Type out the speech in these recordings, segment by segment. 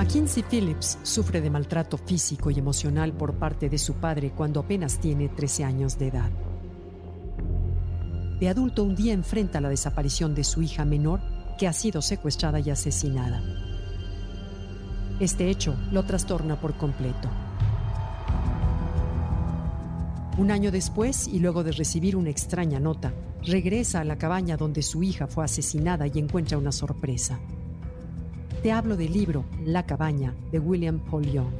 Mackenzie Phillips sufre de maltrato físico y emocional por parte de su padre cuando apenas tiene 13 años de edad. De adulto un día enfrenta la desaparición de su hija menor que ha sido secuestrada y asesinada. Este hecho lo trastorna por completo. Un año después, y luego de recibir una extraña nota, regresa a la cabaña donde su hija fue asesinada y encuentra una sorpresa. Te hablo del libro La cabaña de William Paul Young.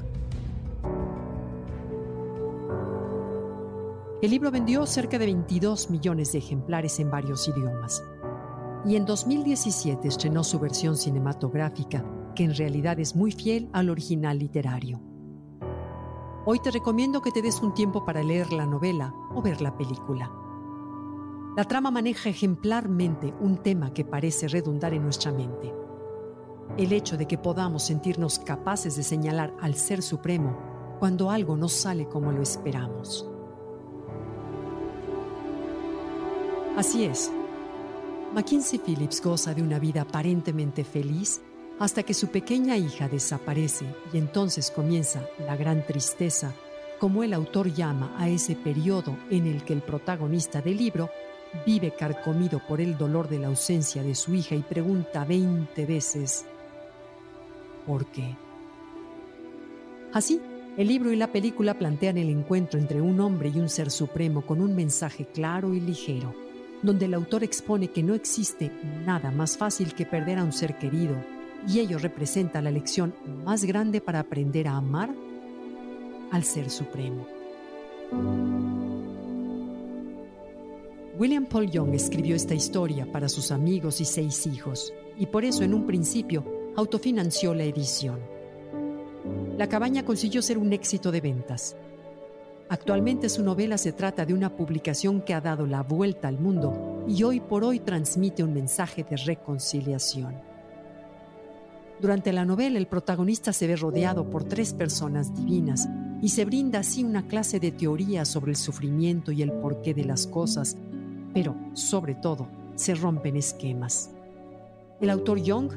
El libro vendió cerca de 22 millones de ejemplares en varios idiomas. Y en 2017 estrenó su versión cinematográfica, que en realidad es muy fiel al original literario. Hoy te recomiendo que te des un tiempo para leer la novela o ver la película. La trama maneja ejemplarmente un tema que parece redundar en nuestra mente el hecho de que podamos sentirnos capaces de señalar al Ser Supremo cuando algo no sale como lo esperamos. Así es, Mackenzie Phillips goza de una vida aparentemente feliz hasta que su pequeña hija desaparece y entonces comienza la gran tristeza, como el autor llama a ese periodo en el que el protagonista del libro vive carcomido por el dolor de la ausencia de su hija y pregunta veinte veces, por qué. Así, el libro y la película plantean el encuentro entre un hombre y un ser supremo con un mensaje claro y ligero, donde el autor expone que no existe nada más fácil que perder a un ser querido, y ello representa la lección más grande para aprender a amar al ser supremo. William Paul Young escribió esta historia para sus amigos y seis hijos, y por eso en un principio autofinanció la edición. La cabaña consiguió ser un éxito de ventas. Actualmente su novela se trata de una publicación que ha dado la vuelta al mundo y hoy por hoy transmite un mensaje de reconciliación. Durante la novela el protagonista se ve rodeado por tres personas divinas y se brinda así una clase de teoría sobre el sufrimiento y el porqué de las cosas, pero sobre todo se rompen esquemas. El autor Young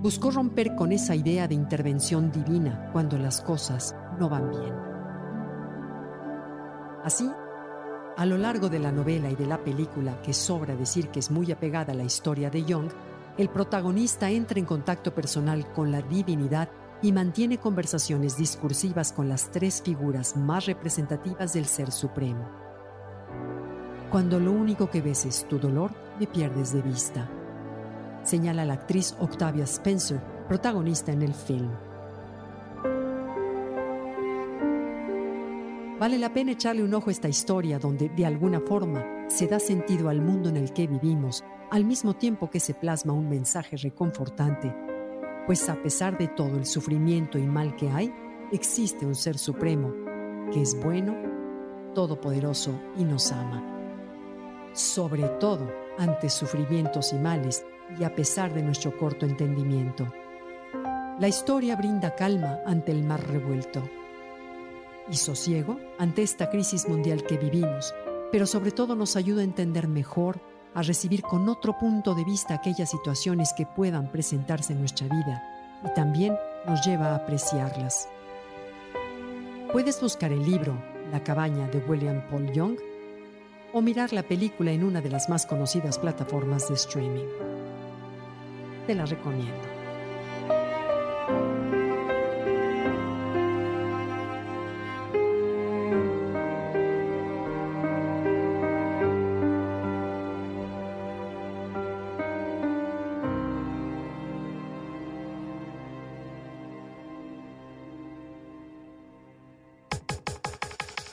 buscó romper con esa idea de intervención divina cuando las cosas no van bien. Así, a lo largo de la novela y de la película, que sobra decir que es muy apegada a la historia de Young, el protagonista entra en contacto personal con la divinidad y mantiene conversaciones discursivas con las tres figuras más representativas del Ser Supremo. Cuando lo único que ves es tu dolor, me pierdes de vista señala la actriz Octavia Spencer, protagonista en el film. Vale la pena echarle un ojo a esta historia donde de alguna forma se da sentido al mundo en el que vivimos, al mismo tiempo que se plasma un mensaje reconfortante, pues a pesar de todo el sufrimiento y mal que hay, existe un ser supremo que es bueno, todopoderoso y nos ama. Sobre todo ante sufrimientos y males, y a pesar de nuestro corto entendimiento. La historia brinda calma ante el mar revuelto y sosiego ante esta crisis mundial que vivimos, pero sobre todo nos ayuda a entender mejor, a recibir con otro punto de vista aquellas situaciones que puedan presentarse en nuestra vida y también nos lleva a apreciarlas. Puedes buscar el libro La cabaña de William Paul Young o mirar la película en una de las más conocidas plataformas de streaming te la recomiendo.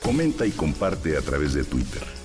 Comenta y comparte a través de Twitter.